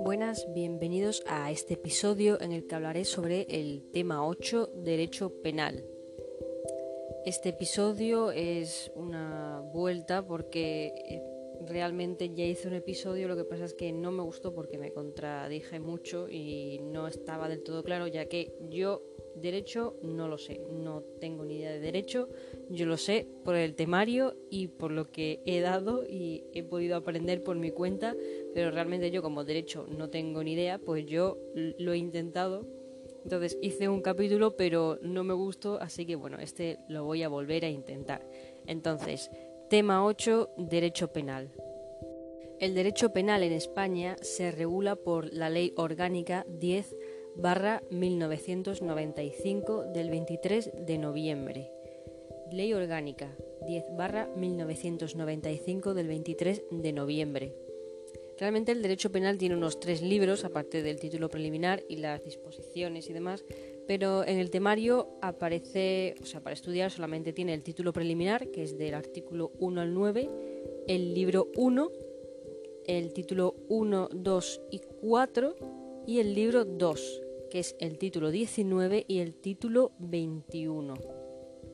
Buenas, bienvenidos a este episodio en el que hablaré sobre el tema 8, derecho penal. Este episodio es una vuelta porque eh, realmente ya hice un episodio, lo que pasa es que no me gustó porque me contradije mucho y no estaba del todo claro, ya que yo derecho no lo sé, no tengo ni idea de derecho, yo lo sé por el temario y por lo que he dado y he podido aprender por mi cuenta, pero realmente yo como derecho no tengo ni idea, pues yo lo he intentado. Entonces hice un capítulo pero no me gustó, así que bueno, este lo voy a volver a intentar. Entonces, Tema 8. Derecho penal. El derecho penal en España se regula por la Ley Orgánica 10 barra 1995 del 23 de noviembre. Ley Orgánica 10 barra 1995 del 23 de noviembre. Realmente el derecho penal tiene unos tres libros, aparte del título preliminar y las disposiciones y demás, pero en el temario aparece, o sea, para estudiar solamente tiene el título preliminar, que es del artículo 1 al 9, el libro 1, el título 1, 2 y 4 y el libro 2, que es el título 19 y el título 21.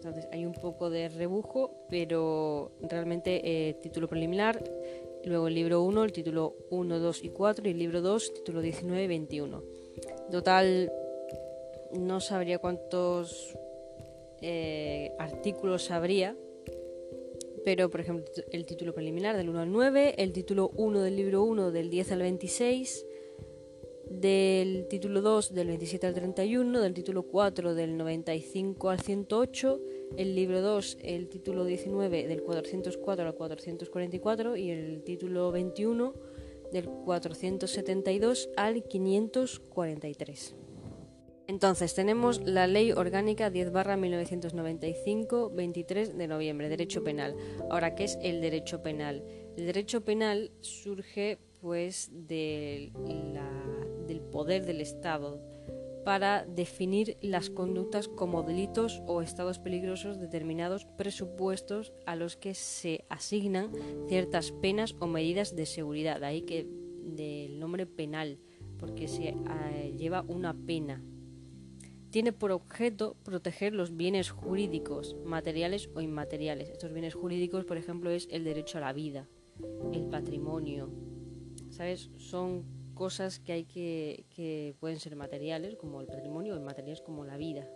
Entonces hay un poco de rebujo, pero realmente eh, título preliminar, luego el libro 1, el título 1, 2 y 4 y el libro 2, título 19 y 21. Total no sabría cuántos eh, artículos habría, pero por ejemplo el título preliminar del 1 al 9, el título 1 del libro 1 del 10 al 26, del título 2 del 27 al 31, del título 4 del 95 al 108, el libro 2 el título 19 del 404 al 444 y el título 21 del 472 al 543. Entonces, tenemos la Ley Orgánica 10 1995, 23 de noviembre, Derecho Penal. Ahora, ¿qué es el derecho penal? El derecho penal surge pues del poder del Estado para definir las conductas como delitos o estados peligrosos determinados presupuestos a los que se asignan ciertas penas o medidas de seguridad. ahí que del nombre penal, porque se eh, lleva una pena tiene por objeto proteger los bienes jurídicos, materiales o inmateriales. Estos bienes jurídicos, por ejemplo, es el derecho a la vida, el patrimonio. ¿Sabes? Son cosas que hay que, pueden ser materiales, como el patrimonio, o inmateriales como la vida.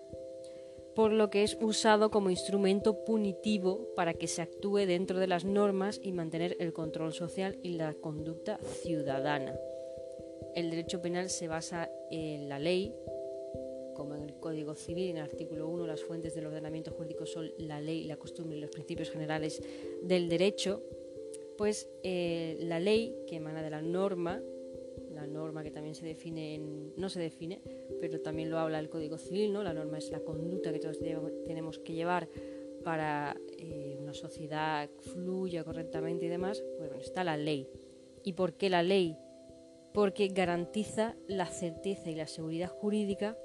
Por lo que es usado como instrumento punitivo para que se actúe dentro de las normas y mantener el control social y la conducta ciudadana. El derecho penal se basa en la ley, como en el Código Civil, en el artículo 1, las fuentes del ordenamiento jurídico son la ley, la costumbre y los principios generales del derecho, pues eh, la ley que emana de la norma, la norma que también se define, en, no se define, pero también lo habla el Código Civil, ¿no? la norma es la conducta que todos tenemos que llevar para eh, una sociedad fluya correctamente y demás, pues bueno, está la ley. ¿Y por qué la ley? Porque garantiza la certeza y la seguridad jurídica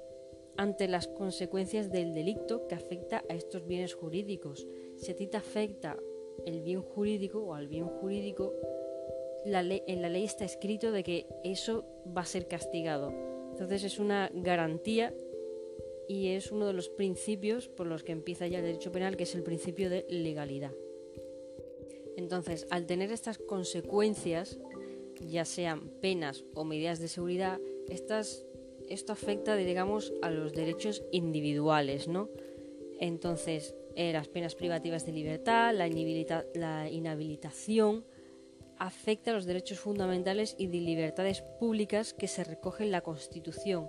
ante las consecuencias del delito que afecta a estos bienes jurídicos. Si a ti te afecta el bien jurídico o al bien jurídico, la en la ley está escrito de que eso va a ser castigado. Entonces es una garantía y es uno de los principios por los que empieza ya el derecho penal, que es el principio de legalidad. Entonces, al tener estas consecuencias, ya sean penas o medidas de seguridad, estas esto afecta, digamos, a los derechos individuales, ¿no? Entonces, eh, las penas privativas de libertad, la, la inhabilitación, afecta a los derechos fundamentales y de libertades públicas que se recogen en la Constitución.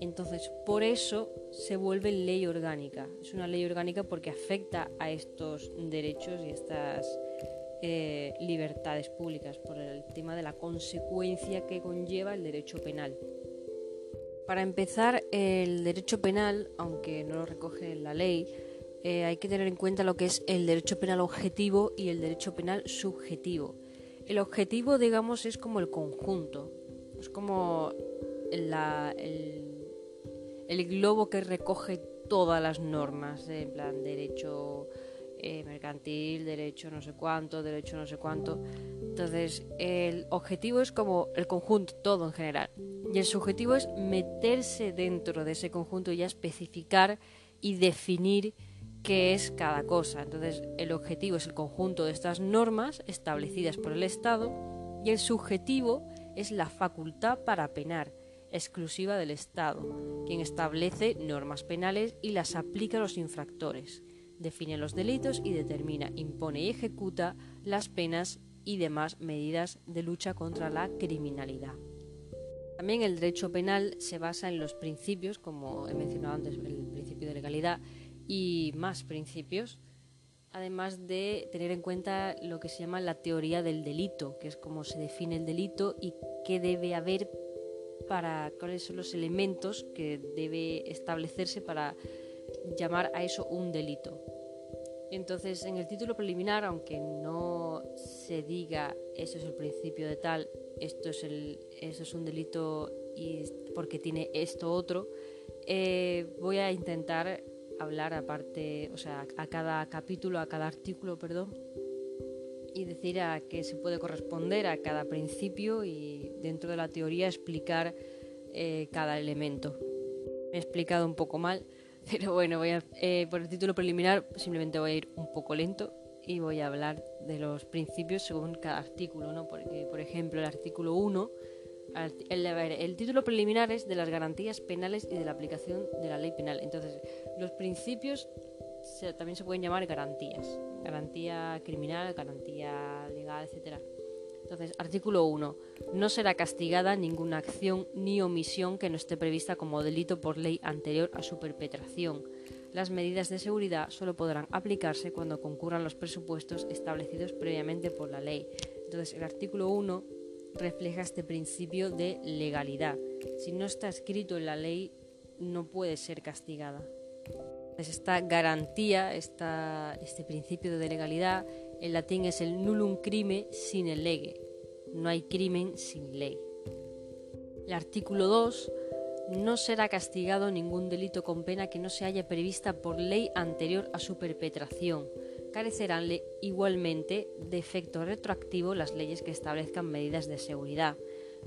Entonces, por eso se vuelve ley orgánica. Es una ley orgánica porque afecta a estos derechos y estas eh, libertades públicas por el tema de la consecuencia que conlleva el derecho penal. Para empezar, el derecho penal, aunque no lo recoge la ley, eh, hay que tener en cuenta lo que es el derecho penal objetivo y el derecho penal subjetivo. El objetivo, digamos, es como el conjunto, es como el, globo que recoge todas las normas, en plan derecho eh, mercantil, derecho no sé cuánto, derecho no sé cuánto. Entonces, el objetivo es como el conjunto, todo en general. Y el subjetivo es meterse dentro de ese conjunto y ya especificar y definir qué es cada cosa. Entonces, el objetivo es el conjunto de estas normas establecidas por el Estado y el subjetivo es la facultad para penar, exclusiva del Estado, quien establece normas penales y las aplica a los infractores, define los delitos y determina, impone y ejecuta las penas y demás medidas de lucha contra la criminalidad. También el derecho penal se basa en los principios, como he mencionado antes, el principio de legalidad y más principios, además de tener en cuenta lo que se llama la teoría del delito, que es cómo se define el delito y qué debe haber para cuáles son los elementos que debe establecerse para llamar a eso un delito. Entonces, en el título preliminar, aunque no se diga eso es el principio de tal, esto es, el, eso es un delito y porque tiene esto otro, eh, voy a intentar hablar aparte, o sea, a cada capítulo, a cada artículo, perdón, y decir a qué se puede corresponder a cada principio y dentro de la teoría explicar eh, cada elemento. Me he explicado un poco mal, pero bueno, voy a, eh, por el título preliminar simplemente voy a ir un poco lento y voy a hablar de los principios según cada artículo, ¿no? Porque, por ejemplo, el artículo 1, el, título preliminar es de las garantías penales y de la aplicación de la ley penal. Entonces, los principios también se pueden llamar garantías. Garantía criminal, garantía legal, etcétera. Entonces, artículo 1. No será castigada ninguna acción ni omisión que no esté prevista como delito por ley anterior a su perpetración. Las medidas de seguridad solo podrán aplicarse cuando concurran los presupuestos establecidos previamente por la ley. Entonces, el artículo 1 refleja este principio de legalidad. Si no está escrito en la ley, no puede ser castigada. esta garantía, este principio de legalidad, en latín es el nullum crime sine lege. No hay crimen sin ley. El artículo 2 no será castigado ningún delito con pena que no se haya prevista por ley anterior a su perpetración. Carecerán igualmente de efecto retroactivo las leyes que establezcan medidas de seguridad.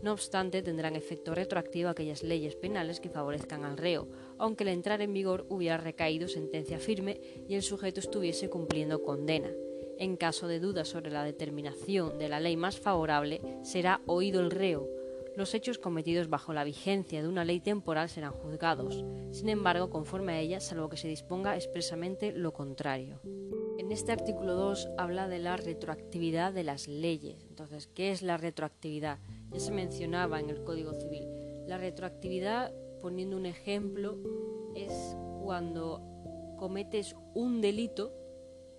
No obstante, tendrán efecto retroactivo aquellas leyes penales que favorezcan al reo, aunque al entrar en vigor hubiera recaído sentencia firme y el sujeto estuviese cumpliendo condena. En caso de duda sobre la determinación de la ley más favorable, será oído el reo, los hechos cometidos bajo la vigencia de una ley temporal serán juzgados, sin embargo, conforme a ella, salvo que se disponga expresamente lo contrario. En este artículo 2 habla de la retroactividad de las leyes. Entonces, ¿qué es la retroactividad? Ya se mencionaba en el Código Civil. La retroactividad, poniendo un ejemplo, es cuando cometes un delito,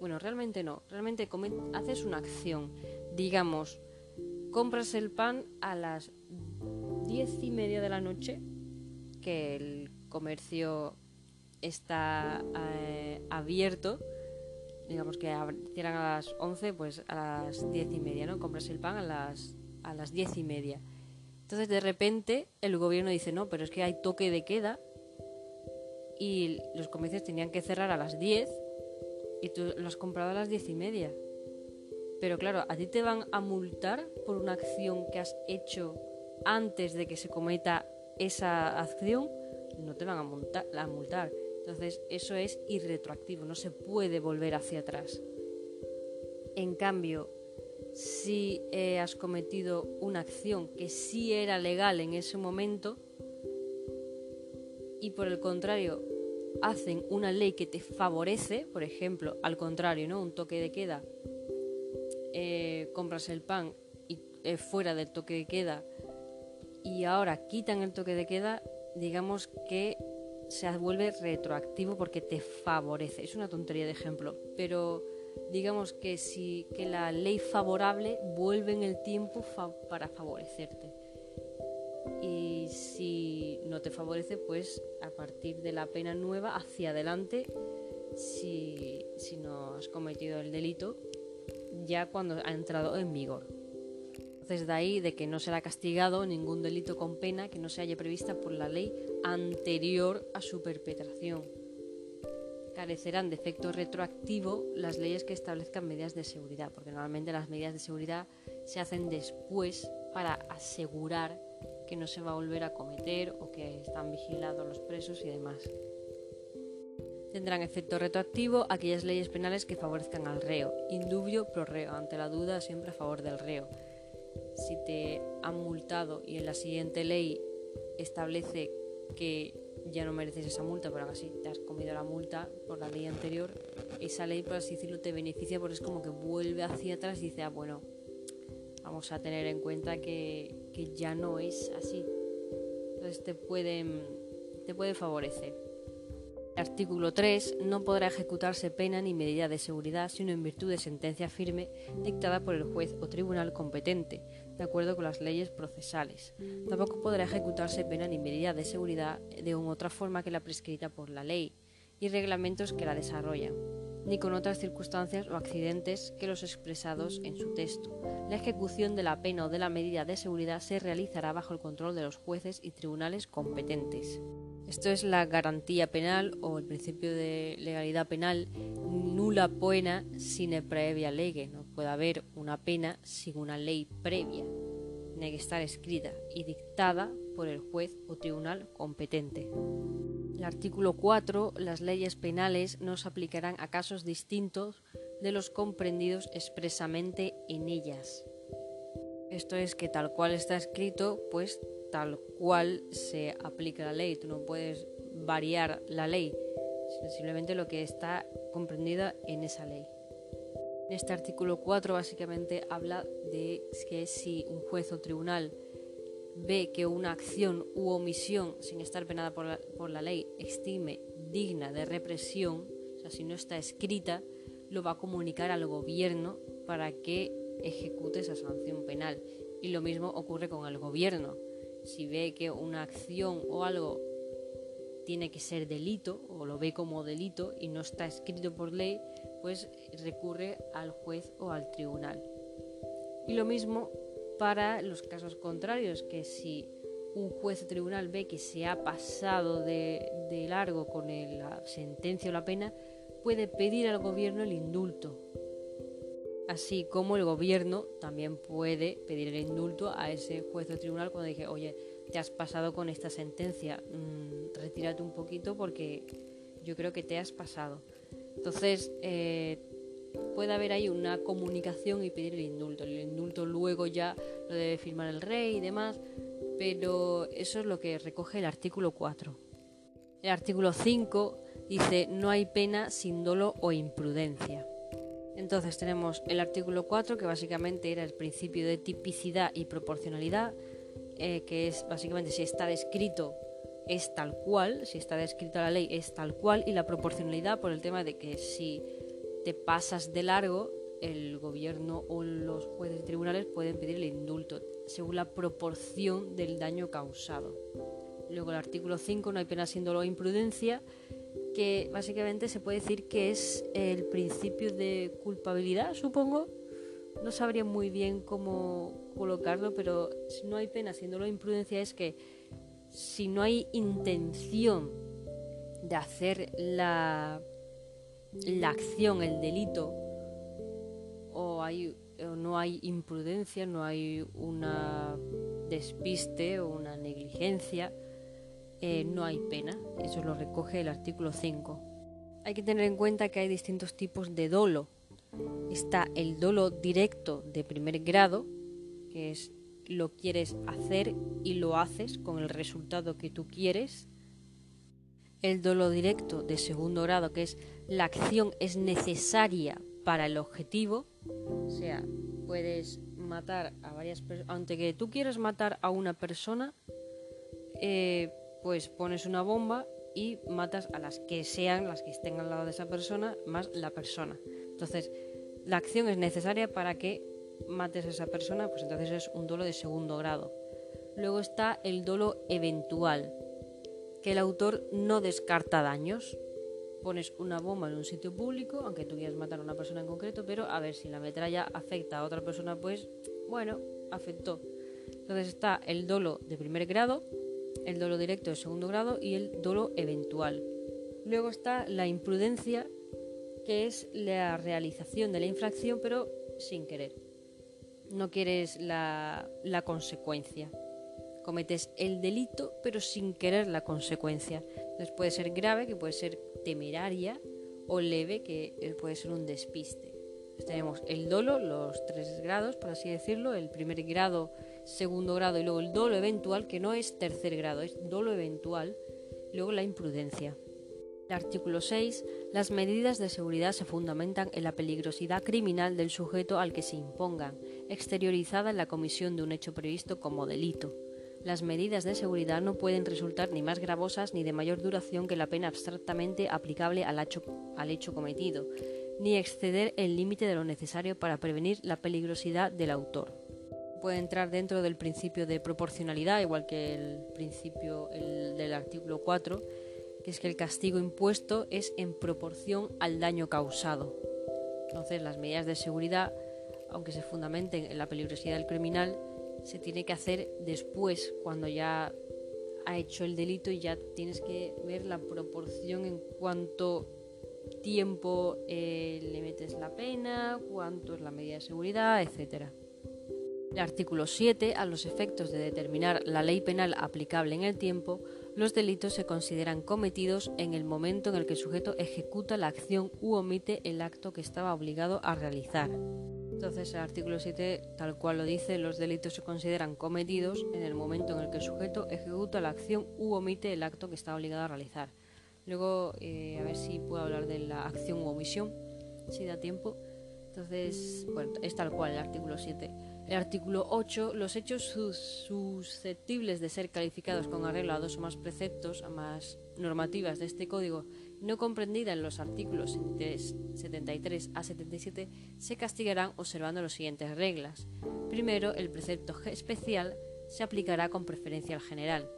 bueno, realmente no, realmente haces una acción, digamos, compras el pan a las diez y media de la noche, que el comercio está eh, abierto, digamos que cierran a las 11, pues a las diez y media, ¿no? Compras el pan a las, a las diez y media. Entonces de repente el gobierno dice, no, pero es que hay toque de queda y los comercios tenían que cerrar a las 10 y tú lo has comprado a las diez y media. Pero claro, a ti te van a multar por una acción que has hecho antes de que se cometa esa acción, no te van a, multar. Entonces, eso es irretroactivo, no se puede volver hacia atrás. En cambio, si eh, has cometido una acción que sí era legal en ese momento y por el contrario hacen una ley que te favorece, por ejemplo, al contrario, ¿no? Un toque de queda, eh, compras el pan y eh, fuera del toque de queda y ahora quitan el toque de queda, digamos que se vuelve retroactivo porque te favorece. Es una tontería de ejemplo, pero digamos que si que la ley favorable vuelve en el tiempo para favorecerte. Y si no te favorece, pues a partir de la pena nueva hacia adelante, si, si no has cometido el delito, ya cuando ha entrado en vigor. Entonces de ahí de que no será castigado ningún delito con pena que no se haya prevista por la ley anterior a su perpetración. carecerán de efecto retroactivo las leyes que establezcan medidas de seguridad, porque normalmente las medidas de seguridad se hacen después para asegurar que no se va a volver a cometer o que están vigilados los presos y demás. Tendrán efecto retroactivo aquellas leyes penales que favorezcan al reo, indubio pro reo, ante la duda siempre a favor del reo. Si te han multado y en la siguiente ley establece que ya no mereces esa multa, pero aún así te has comido la multa por la ley anterior, esa ley, por así decirlo, te beneficia porque es como que vuelve hacia atrás y dice, ah, bueno, vamos a tener en cuenta que, que ya no es así. Entonces te pueden, te puede favorecer. Artículo 3. No podrá ejecutarse pena ni medida de seguridad sino en virtud de sentencia firme dictada por el juez o tribunal competente, de acuerdo con las leyes procesales. Tampoco podrá ejecutarse pena ni medida de seguridad de otra forma que la prescrita por la ley y reglamentos que la desarrollan, ni con otras circunstancias o accidentes que los expresados en su texto. La ejecución de la pena o de la medida de seguridad se realizará bajo el control de los jueces y tribunales competentes. Esto es la garantía penal o el principio de legalidad penal nula pena sine previa lege. No puede haber una pena sin una ley previa. Tiene que estar escrita y dictada por el juez o tribunal competente. El artículo 4. Las leyes penales no se aplicarán a casos distintos de los comprendidos expresamente en ellas. Esto es que tal cual está escrito, pues tal cual se aplica la ley. Tú no puedes variar la ley, simplemente lo que está comprendido en esa ley. En este artículo 4 básicamente habla de que si un juez o tribunal ve que una acción u omisión sin estar penada por la, por la ley estime digna de represión, o sea, si no está escrita, lo va a comunicar al gobierno para que ejecute esa sanción penal. Y lo mismo ocurre con el gobierno si ve que una acción o algo tiene que ser delito o lo ve como delito y no está escrito por ley, pues recurre al juez o al tribunal. Y lo mismo para los casos contrarios, que si un juez o tribunal ve que se ha pasado de, largo con la sentencia o la pena, puede pedir al gobierno el indulto. Así como el gobierno también puede pedir el indulto a ese juez o tribunal cuando dice, oye, te has pasado con esta sentencia, mm, retírate un poquito porque yo creo que te has pasado. Entonces, eh, puede haber ahí una comunicación y pedir el indulto. El indulto luego ya lo debe firmar el rey y demás, pero eso es lo que recoge el artículo 4. El artículo 5 dice no hay pena sin dolo o imprudencia. Entonces tenemos el artículo 4, que básicamente era el principio de tipicidad y proporcionalidad, eh, que es básicamente si está descrito es tal cual, si está descrito la ley es tal cual, y la proporcionalidad por el tema de que si te pasas de largo, el gobierno o los jueces y tribunales pueden pedir el indulto según la proporción del daño causado. Luego el artículo 5, no hay pena sin dolor o imprudencia, que básicamente se puede decir que es el principio de culpabilidad, supongo. No sabría muy bien cómo colocarlo, pero si no hay pena haciéndolo imprudencia es que si no hay intención de hacer la, la acción, el delito, o, hay, o no hay imprudencia, no hay una despiste o una negligencia, eh, no hay pena. Eso lo recoge el artículo 5. Hay que tener en cuenta que hay distintos tipos de dolo. Está el dolo directo de primer grado, que es lo quieres hacer y lo haces con el resultado que tú quieres. El dolo directo de segundo grado, que es la acción es necesaria para el objetivo. O sea, puedes matar a varias personas. Aunque que tú quieras matar a una persona, eh, pues pones una bomba y matas a las que sean, las que estén al lado de esa persona, más la persona. Entonces, la acción es necesaria para que mates a esa persona, pues entonces es un dolo de segundo grado. Luego está el dolo eventual, que el autor no descarta daños. Pones una bomba en un sitio público, aunque tú quieras matar a una persona en concreto, pero a ver si la metralla afecta a otra persona, pues bueno, afectó. Entonces está el dolo de primer grado, el dolo directo de segundo grado y el dolo eventual. Luego está la imprudencia, que es la realización de la infracción pero sin querer. No quieres la, la consecuencia. Cometes el delito pero sin querer la consecuencia. Entonces puede ser grave, que puede ser temeraria, o leve, que puede ser un despiste. tenemos el dolo, los tres grados, por así decirlo, el primer grado, segundo grado y luego el dolo eventual, que no es tercer grado, es dolo eventual, luego la imprudencia. El artículo 6. Las medidas de seguridad se fundamentan en la peligrosidad criminal del sujeto al que se impongan, exteriorizada en la comisión de un hecho previsto como delito. Las medidas de seguridad no pueden resultar ni más gravosas ni de mayor duración que la pena abstractamente aplicable al hecho, al hecho cometido, ni exceder el límite de lo necesario para prevenir la peligrosidad del autor. Puede entrar dentro del principio de proporcionalidad, igual que el principio del artículo 4, que es que el castigo impuesto es en proporción al daño causado. Entonces, las medidas de seguridad, aunque se fundamenten en la peligrosidad del criminal, se tiene que hacer después, cuando ya ha hecho el delito y ya tienes que ver la proporción en cuánto tiempo eh, le metes la pena, cuánto es la medida de seguridad, etc. El artículo 7, a los efectos de determinar la ley penal aplicable en el tiempo, los delitos se consideran cometidos en el momento en el que el sujeto ejecuta la acción u omite el acto que estaba obligado a realizar. Entonces el artículo 7, tal cual lo dice, los delitos se consideran cometidos en el momento en el que el sujeto ejecuta la acción u omite el acto que está obligado a realizar. Luego, eh, a ver si puedo hablar de la acción u omisión, si da tiempo. Entonces, bueno, es tal cual el artículo 7. El artículo 8, los hechos susceptibles de ser calificados con arreglo a dos o más preceptos, a más normativas de este código no comprendida en los artículos 73 a 77 se castigarán observando las siguientes reglas. Primero, el precepto especial se aplicará con preferencia al general.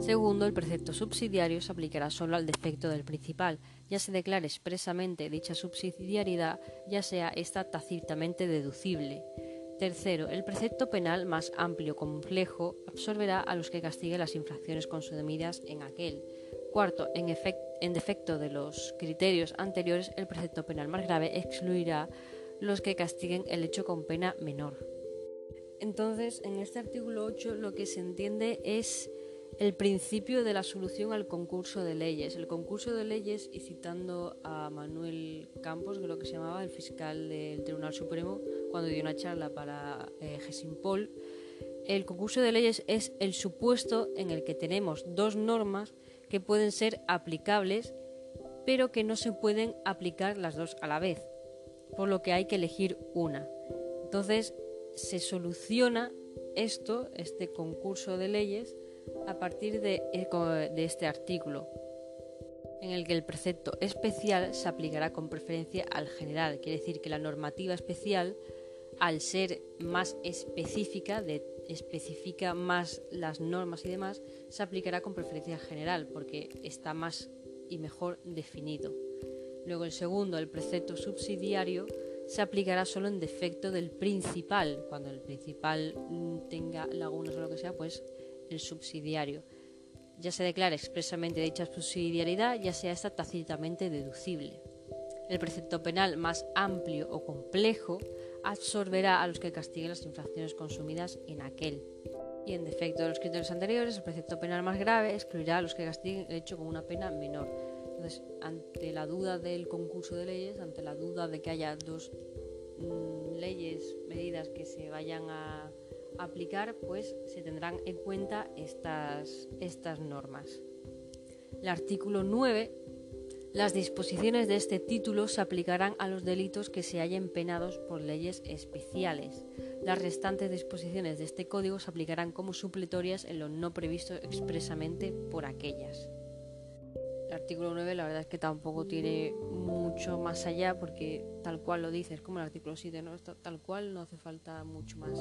Segundo, el precepto subsidiario se aplicará solo al defecto del principal, ya se declare expresamente dicha subsidiariedad, ya sea esta tácitamente deducible. Tercero, el precepto penal más amplio complejo absorberá a los que castiguen las infracciones consumidas en aquel. Cuarto, en, en defecto de los criterios anteriores, el precepto penal más grave excluirá los que castiguen el hecho con pena menor. Entonces, en este artículo 8 lo que se entiende es el principio de la solución al concurso de leyes. El concurso de leyes, y citando a Manuel Campos, lo que se llamaba el fiscal del Tribunal Supremo, cuando dio una charla para eh, Gesimpol, el concurso de leyes es el supuesto en el que tenemos dos normas que pueden ser aplicables, pero que no se pueden aplicar las dos a la vez, por lo que hay que elegir una. Entonces, se soluciona esto, este concurso de leyes, a partir de, eh, de este artículo, en el que el precepto especial se aplicará con preferencia al general. Quiere decir que la normativa especial, al ser más específica, de especifica más las normas y demás, se aplicará con preferencia general porque está más y mejor definido. Luego el segundo, el precepto subsidiario, se aplicará solo en defecto del principal. Cuando el principal mm, tenga lagunas o lo que sea, pues el subsidiario. Ya se declara expresamente dicha subsidiariedad, ya sea esta tácitamente deducible. El precepto penal más amplio o complejo absorberá a los que castiguen las infracciones consumidas en aquel. Y en defecto de los criterios anteriores, el precepto penal más grave excluirá a los que castiguen el hecho con una pena menor. Entonces, ante la duda del concurso de leyes, ante la duda de que haya dos mm, leyes, medidas que se vayan a aplicar, pues se tendrán en cuenta estas, estas normas. El artículo 9 las disposiciones de este título se aplicarán a los delitos que se hallen penados por leyes especiales. Las restantes disposiciones de este código se aplicarán como supletorias en lo no previsto expresamente por aquellas. El artículo 9 la verdad es que tampoco tiene mucho más allá porque tal cual lo dice, es como el artículo 7, ¿no? tal cual no hace falta mucho más.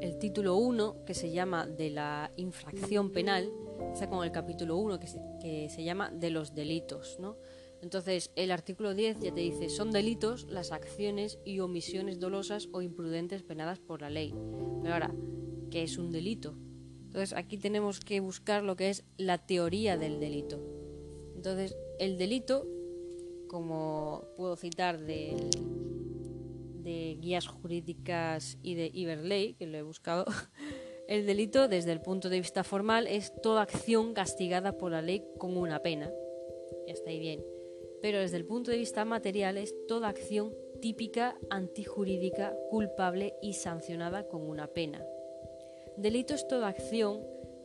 El título 1, que se llama de la infracción penal, está con el capítulo 1 que se, llama de los delitos, ¿no? Entonces, el artículo 10 ya te dice, son delitos las acciones y omisiones dolosas o imprudentes penadas por la ley. Pero ahora, ¿qué es un delito? Entonces, aquí tenemos que buscar lo que es la teoría del delito. Entonces, el delito, como puedo citar de, de guías jurídicas y de Iberley, que lo he buscado, el delito desde el punto de vista formal es toda acción castigada por la ley con una pena. Ya está ahí bien. Pero desde el punto de vista material es toda acción típica, antijurídica, culpable y sancionada con una pena. Delito es toda acción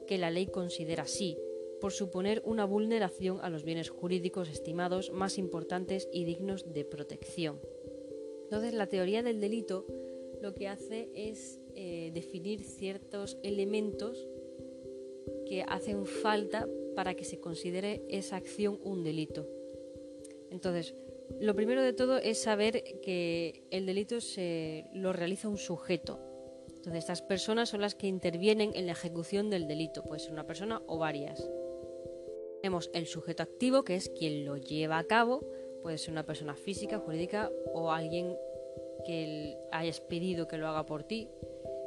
que la ley considera así, por suponer una vulneración a los bienes jurídicos estimados más importantes y dignos de protección. Entonces, la teoría del delito lo que hace es eh, definir ciertos elementos que hacen falta para que se considere esa acción un delito. Entonces, lo primero de todo es saber que el delito se lo realiza un sujeto. Entonces, estas personas son las que intervienen en la ejecución del delito, puede ser una persona o varias. Tenemos el sujeto activo, que es quien lo lleva a cabo, puede ser una persona física, jurídica o alguien que hayas pedido que lo haga por ti.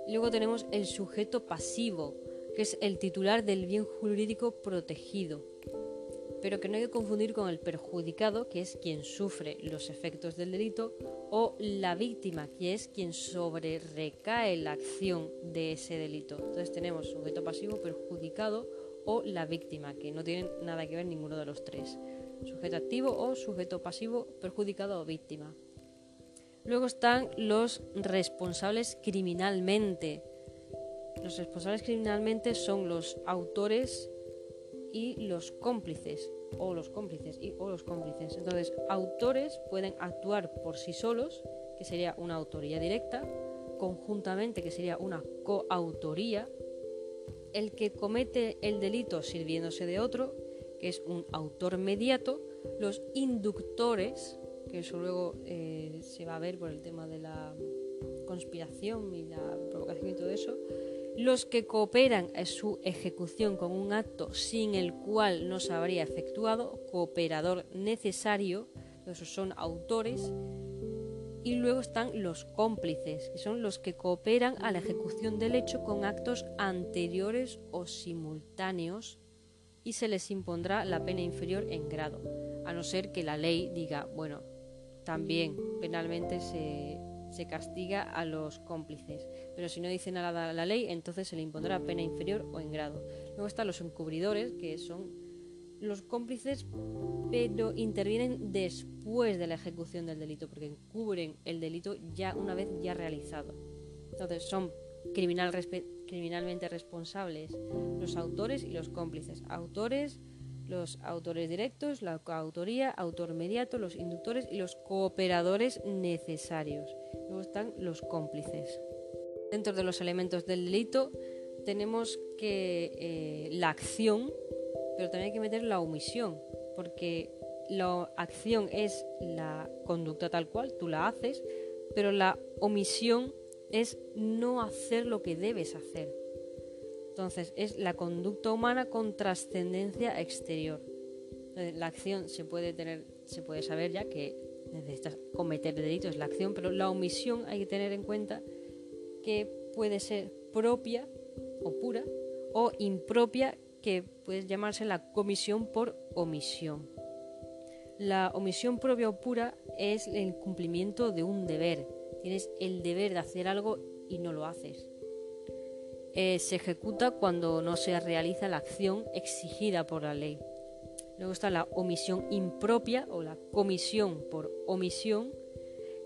Luego tenemos el sujeto pasivo, que es el titular del bien jurídico protegido pero que no hay que confundir con el perjudicado, que es quien sufre los efectos del delito, o la víctima, que es quien sobre recae la acción de ese delito. Entonces tenemos sujeto pasivo, perjudicado o la víctima, que no tienen nada que ver ninguno de los tres. Sujeto activo o sujeto pasivo, perjudicado o víctima. Luego están los responsables criminalmente. Los responsables criminalmente son los autores y los cómplices o los cómplices y o los cómplices. Entonces, autores pueden actuar por sí solos, que sería una autoría directa, conjuntamente, que sería una coautoría, el que comete el delito sirviéndose de otro, que es un autor mediato, los inductores, que eso luego eh, se va a ver por el tema de la conspiración y la provocación y todo eso, los que cooperan en su ejecución con un acto sin el cual no se habría efectuado, cooperador necesario, esos son autores, y luego están los cómplices, que son los que cooperan a la ejecución del hecho con actos anteriores o simultáneos y se les impondrá la pena inferior en grado, a no ser que la ley diga, bueno, también penalmente se, se castiga a los cómplices. Pero si no dice nada la ley, entonces se le impondrá pena inferior o en grado. Luego están los encubridores, que son los cómplices, pero intervienen después de la ejecución del delito, porque encubren el delito ya una vez ya realizado. Entonces son criminal, criminalmente responsables los autores y los cómplices. Autores los autores directos, la coautoría, autor mediato, los inductores y los cooperadores necesarios. Luego están los cómplices. Dentro de los elementos del delito tenemos que eh, la acción, pero también hay que meter la omisión, porque la acción es la conducta tal cual, tú la haces, pero la omisión es no hacer lo que debes hacer. Entonces, es la conducta humana con trascendencia exterior. la acción se puede tener, se puede saber ya que necesitas cometer delitos, la acción, pero la omisión hay que tener en cuenta que puede ser propia o pura o impropia, que puede llamarse la comisión por omisión. La omisión propia o pura es el cumplimiento de un deber. Tienes el deber de hacer algo y no lo haces. Eh, se ejecuta cuando no se realiza la acción exigida por la ley. Luego está la omisión impropia o la comisión por omisión,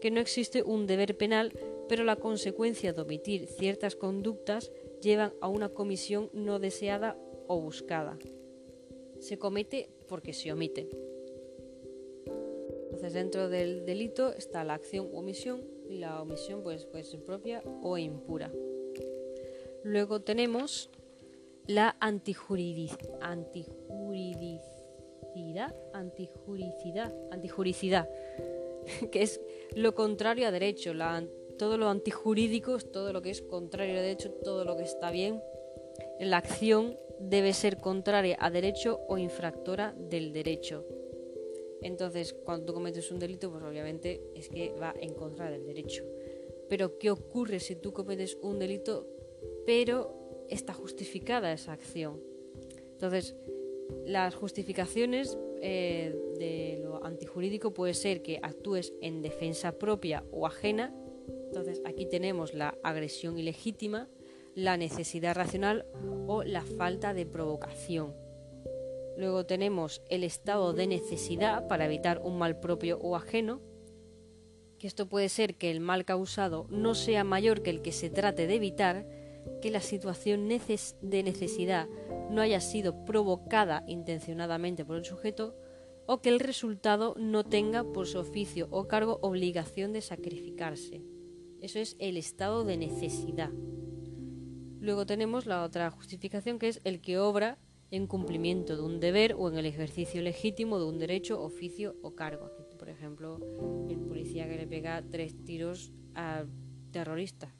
que no existe un deber penal, pero la consecuencia de omitir ciertas conductas llevan a una comisión no deseada o buscada. Se comete porque se omite. Entonces dentro del delito está la acción omisión la omisión pues, puede ser propia o impura. Luego tenemos la antijuridicidad, antijuricidad, antijuricidad, que es lo contrario a derecho. todo lo antijurídico todo lo que es contrario a derecho, todo lo que está bien. La acción debe ser contraria a derecho o infractora del derecho. Entonces, cuando tú cometes un delito, pues obviamente es que va en contra del derecho. Pero, ¿qué ocurre si tú cometes un delito pero está justificada esa acción. Entonces, las justificaciones eh, de lo antijurídico puede ser que actúes en defensa propia o ajena. Entonces aquí tenemos la agresión ilegítima, la necesidad racional o la falta de provocación. Luego tenemos el estado de necesidad para evitar un mal propio o ajeno, que esto puede ser que el mal causado no sea mayor que el que se trate de evitar, que la situación de necesidad no haya sido provocada intencionadamente por el sujeto o que el resultado no tenga por su oficio o cargo obligación de sacrificarse. Eso es el estado de necesidad. Luego tenemos la otra justificación que es el que obra en cumplimiento de un deber o en el ejercicio legítimo de un derecho, oficio o cargo. Por ejemplo, el policía que le pega tres tiros al terrorista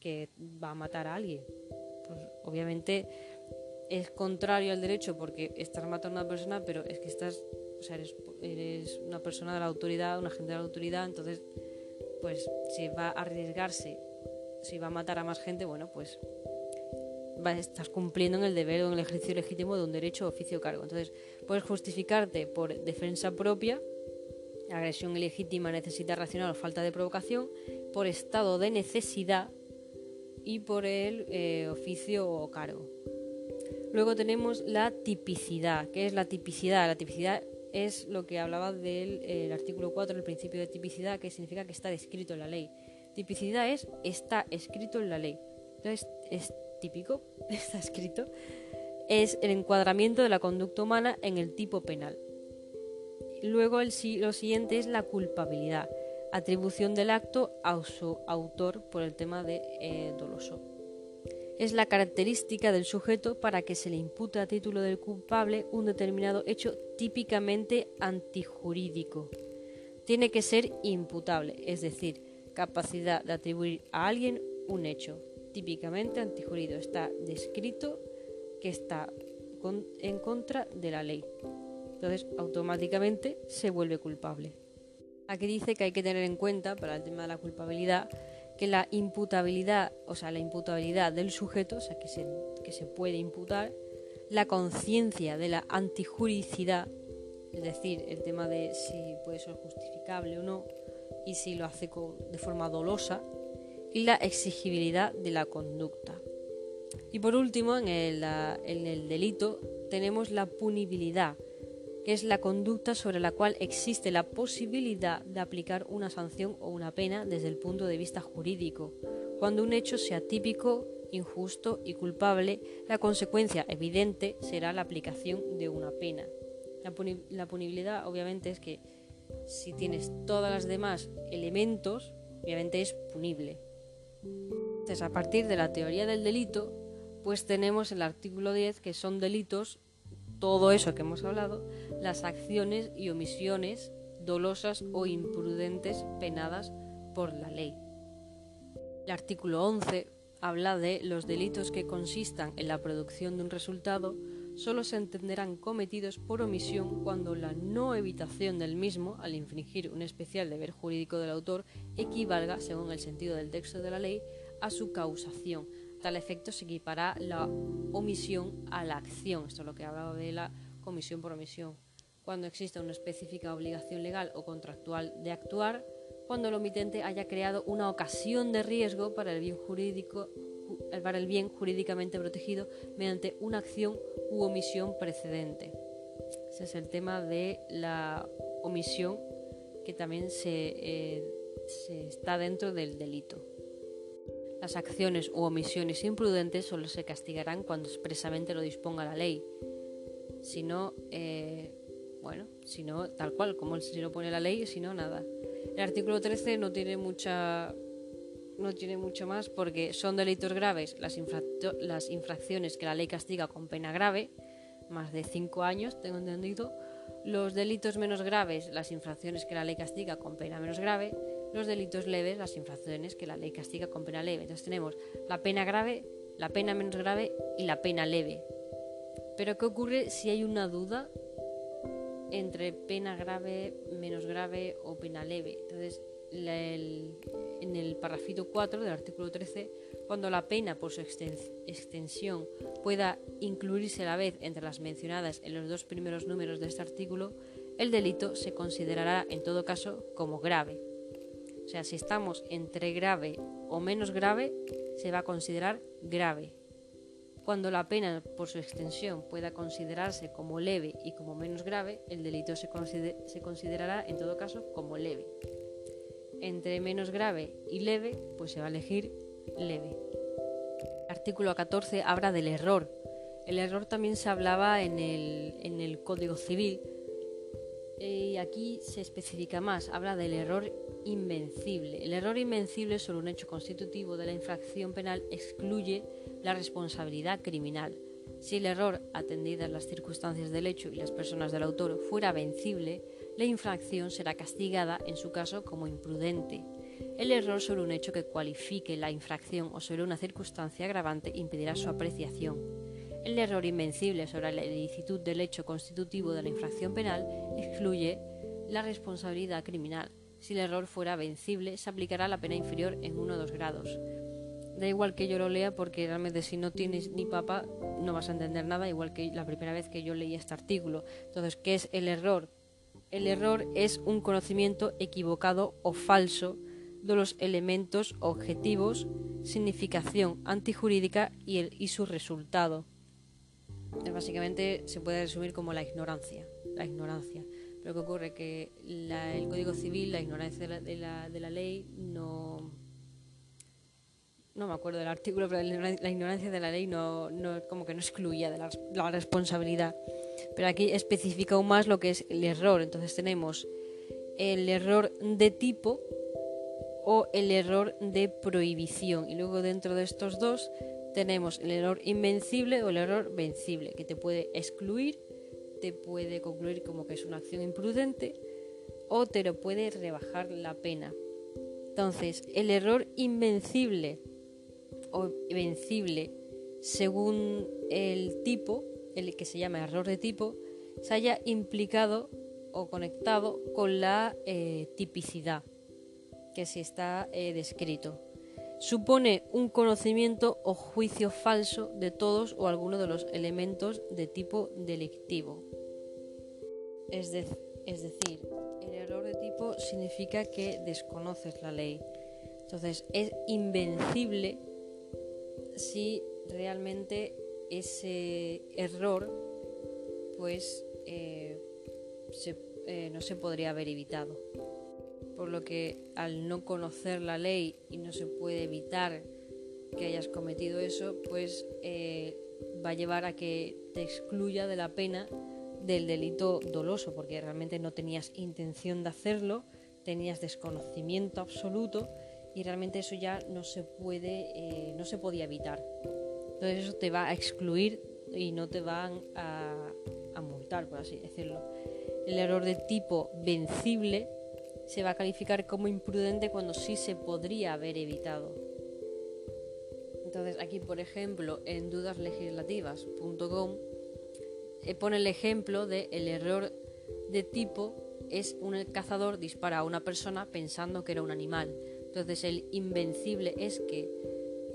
que va a matar a alguien. Pues obviamente es contrario al derecho porque estás matando a una persona, pero es que estás, o sea, eres, eres una persona de la autoridad, un agente de la autoridad, entonces, pues si va a arriesgarse, si va a matar a más gente, bueno, pues estás cumpliendo en el deber o en el ejercicio legítimo de un derecho, oficio o cargo. Entonces, puedes justificarte por defensa propia, agresión ilegítima, necesidad racional o falta de provocación, por estado de necesidad y por el eh, oficio o cargo. Luego tenemos la tipicidad. ¿Qué es la tipicidad? La tipicidad es lo que hablaba del artículo 4, el principio de tipicidad, que significa que está descrito en la ley. Tipicidad es está escrito en la ley. Entonces, es típico, está escrito, es el encuadramiento de la conducta humana en el tipo penal. Luego el, lo siguiente es la culpabilidad, atribución del acto a su autor por el tema de eh, doloso. Es la característica del sujeto para que se le impute a título del culpable un determinado hecho típicamente antijurídico. Tiene que ser imputable, es decir, capacidad de atribuir a alguien un hecho, típicamente antijurídico. Está descrito que está en contra de la ley. Entonces, automáticamente se vuelve culpable. Aquí dice que hay que tener en cuenta, para el tema de la culpabilidad, que la imputabilidad, o sea, la imputabilidad del sujeto, o sea, que se, que se puede imputar, la conciencia de la antijuricidad, es decir, el tema de si puede ser justificable o no, y si lo hace de forma dolosa, y la exigibilidad de la conducta. Y por último, en el, en el delito tenemos la punibilidad, que es la conducta sobre la cual existe la posibilidad de aplicar una sanción o una pena desde el punto de vista jurídico. Cuando un hecho sea típico, injusto y culpable, la consecuencia evidente será la aplicación de una pena. La, la punibilidad obviamente es que si tienes todas las demás elementos, obviamente es punible. Entonces, a partir de la teoría del delito, pues tenemos el artículo 10 que son delitos, todo eso que hemos hablado, las acciones y omisiones dolosas o imprudentes penadas por la ley. El artículo 11 habla de los delitos que consistan en la producción de un resultado solo se entenderán cometidos por omisión cuando la no evitación del mismo, al infringir un especial deber jurídico del autor, equivalga, según el sentido del texto de la ley, a su causación. Tal efecto se equipará la omisión a la acción. Esto es lo que hablaba de la comisión por omisión. Cuando exista una específica obligación legal o contractual de actuar, cuando el omitente haya creado una ocasión de riesgo para el bien jurídico para el bien jurídicamente protegido mediante una acción u omisión precedente. Ese es el tema de la omisión que también eh, se, está dentro del delito. Las acciones u omisiones imprudentes solo se castigarán cuando expresamente lo disponga la ley. Si no, eh, bueno, si no, tal cual, como si lo pone la ley, si no, nada. El artículo 13 no tiene mucha no tiene mucho más porque son delitos graves las, infracciones que la ley castiga con pena grave, más de 5 años, tengo entendido. Los delitos menos graves, las infracciones que la ley castiga con pena menos grave. Los delitos leves, las infracciones que la ley castiga con pena leve. Entonces tenemos la pena grave, la pena menos grave y la pena leve. Pero ¿qué ocurre si hay una duda entre pena grave, menos grave o pena leve? Entonces en el parrafito 4 del artículo 13, cuando la pena por su extensión pueda incluirse a la vez entre las mencionadas en los dos primeros números de este artículo, el delito se considerará en todo caso como grave. O sea, si estamos entre grave o menos grave, se va a considerar grave. Cuando la pena por su extensión pueda considerarse como leve y como menos grave, el delito se, se considerará en todo caso como leve. Entre menos grave y leve, pues se va a elegir leve. Artículo 14 habla del error. El error también se hablaba en el, en el Código Civil y aquí se especifica más, habla del error invencible. El error invencible sobre un hecho constitutivo de la infracción penal excluye la responsabilidad criminal. Si el error, atendidas las circunstancias del hecho y las personas del autor, fuera vencible, la infracción será castigada, en su caso, como imprudente. El error sobre un hecho que cualifique la infracción o sobre una circunstancia agravante impedirá su apreciación. El error invencible sobre la ilicitud del hecho constitutivo de la infracción penal excluye la responsabilidad criminal. Si el error fuera vencible, se aplicará la pena inferior en uno o dos grados. Da igual que yo lo lea porque realmente si no tienes ni papa no vas a entender nada, igual que la primera vez que yo leí este artículo. Entonces, ¿qué es el error? El error es un conocimiento equivocado o falso de los elementos objetivos, significación antijurídica y, el, y su resultado. Básicamente se puede resumir como la ignorancia. La ignorancia. Pero ¿qué ocurre? Que el Código Civil, la ignorancia de la, de la, ley, no. No me acuerdo del artículo, pero la ignorancia de la ley no, no como que no excluía de la, la responsabilidad. Pero aquí especifica aún más lo que es el error. Entonces tenemos el error de tipo o el error de prohibición. Y luego dentro de estos dos tenemos el error invencible o el error vencible, que te puede excluir, te puede concluir como que es una acción imprudente o te lo puede rebajar la pena. Entonces, el error invencible o vencible, según el tipo, el que se llama error de tipo, se haya implicado o conectado con la eh, tipicidad que se está eh, descrito. Supone un conocimiento o juicio falso de todos o algunos de los elementos de tipo delictivo. Es, es decir, el error de tipo significa que desconoces la ley. Entonces es invencible si realmente ese error pues eh, eh, no se podría haber evitado por lo que al no conocer la ley y no se puede evitar que hayas cometido eso, pues eh, va a llevar a que te excluya de la pena del delito doloso, porque realmente no tenías intención de hacerlo, tenías desconocimiento absoluto y realmente eso ya no se puede, eh, no se podía evitar. Entonces eso te va a excluir y no te van a, multar, por así decirlo. El error de tipo vencible se va a calificar como imprudente cuando sí se podría haber evitado. Entonces aquí, por ejemplo, en dudaslegislativas.com eh, pone el ejemplo de el error de tipo es un cazador dispara a una persona pensando que era un animal. Entonces el invencible es que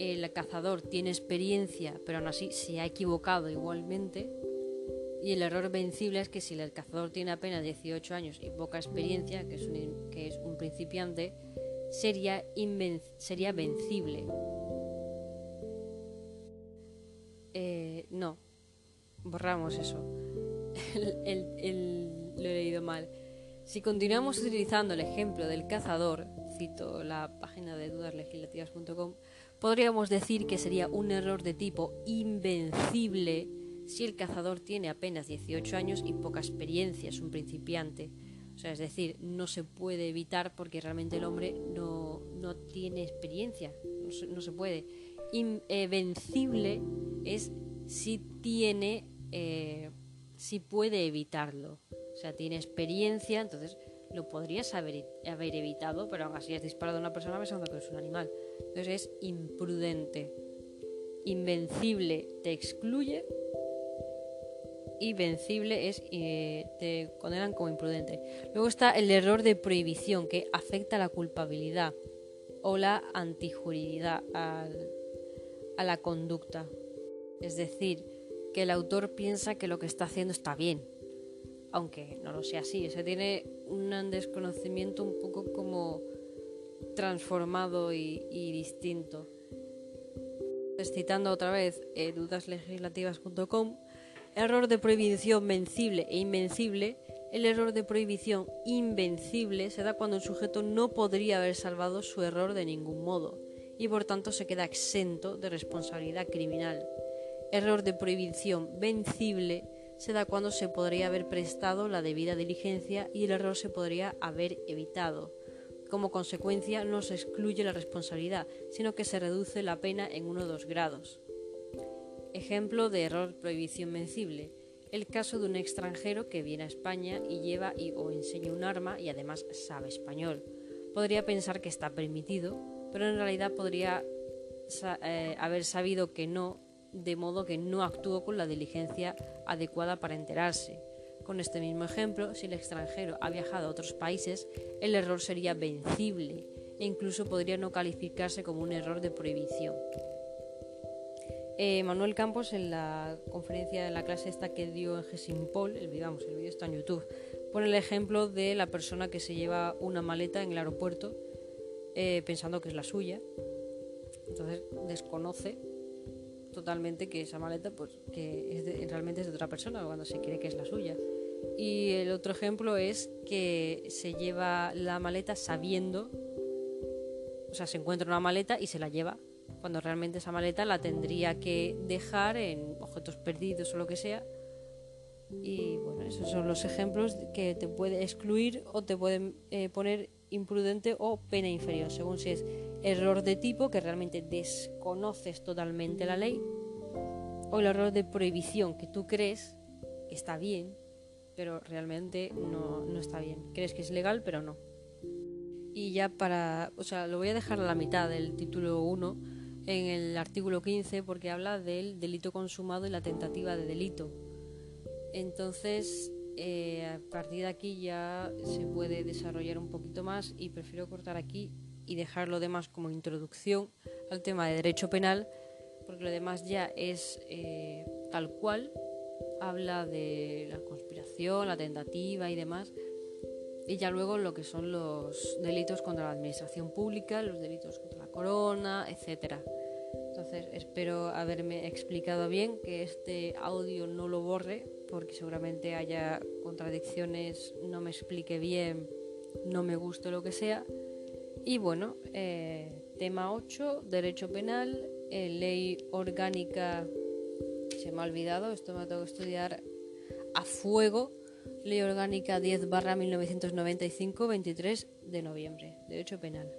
el cazador tiene experiencia, pero aún así se ha equivocado igualmente y el error vencible es que si el cazador tiene apenas 18 años y poca experiencia, que es un, que es un principiante, sería, sería vencible. Eh, no, borramos eso. el, lo he leído mal. Si continuamos utilizando el ejemplo del cazador, cito la página de dudaslegislativas.com, podríamos decir que sería un error de tipo invencible si el cazador tiene apenas 18 años y poca experiencia, es un principiante. O sea, es decir, no se puede evitar porque realmente el hombre no, tiene experiencia, no se, puede. Invencible es si tiene, eh, si puede evitarlo. O sea, tiene experiencia, entonces lo podrías haber, haber evitado, pero aún así has disparado a una persona pensando que es un animal. Entonces es imprudente. Invencible te excluye y vencible es eh, te condenan como imprudente. Luego está el error de prohibición que afecta a la culpabilidad o la antijurididad a la conducta. Es decir, que el autor piensa que lo que está haciendo está bien, aunque no lo sea así. Se tiene un desconocimiento un poco como transformado y, distinto. Citando otra vez eh, dudaslegislativas.com, error de prohibición vencible e invencible. El error de prohibición invencible se da cuando el sujeto no podría haber salvado su error de ningún modo y por tanto se queda exento de responsabilidad criminal. Error de prohibición vencible se da cuando se podría haber prestado la debida diligencia y el error se podría haber evitado. Como consecuencia no se excluye la responsabilidad, sino que se reduce la pena en uno o dos grados. Ejemplo de error prohibición vencible. El caso de un extranjero que viene a España y lleva y, o enseña un arma y además sabe español. Podría pensar que está permitido, pero en realidad podría eh, haber sabido que no, de modo que no actuó con la diligencia adecuada para enterarse. Con este mismo ejemplo, si el extranjero ha viajado a otros países, el error sería vencible e incluso podría no calificarse como un error de prohibición. Eh, Manuel Campos en la conferencia de la clase esta que dio en Gesimpol, el, digamos, el vídeo está en YouTube, pone el ejemplo de la persona que se lleva una maleta en el aeropuerto eh, pensando que es la suya, entonces desconoce totalmente que esa maleta pues que es realmente es de otra persona cuando se cree que es la suya. Y el otro ejemplo es que se lleva la maleta sabiendo, o sea, se encuentra una maleta y se la lleva, cuando realmente esa maleta la tendría que dejar en objetos perdidos o lo que sea. Y bueno, esos son los ejemplos que te puede excluir o te pueden eh, poner imprudente o pena inferior, según si es error de tipo, que realmente desconoces totalmente la ley, o el error de prohibición, que tú crees que está bien, pero realmente no, no está bien. Crees que es legal, pero no. Y ya para, o sea, lo voy a dejar a la mitad del título 1 en el artículo 15 porque habla del delito consumado y la tentativa de delito. Entonces, eh, a partir de aquí ya se puede desarrollar un poquito más y prefiero cortar aquí y dejar lo demás como introducción al tema de derecho penal, porque lo demás ya es eh, tal cual, habla de la conspiración, la tentativa y demás, y ya luego lo que son los delitos contra la administración pública, los delitos contra la corona, etcétera. Entonces espero haberme explicado bien, que este audio no lo borre, porque seguramente haya contradicciones, no me explique bien, no me guste lo que sea. Y bueno, eh, tema 8, derecho penal, eh, ley orgánica, se me ha olvidado, esto me tengo que estudiar a fuego, ley orgánica 10 barra 1995, 23 de noviembre, derecho penal.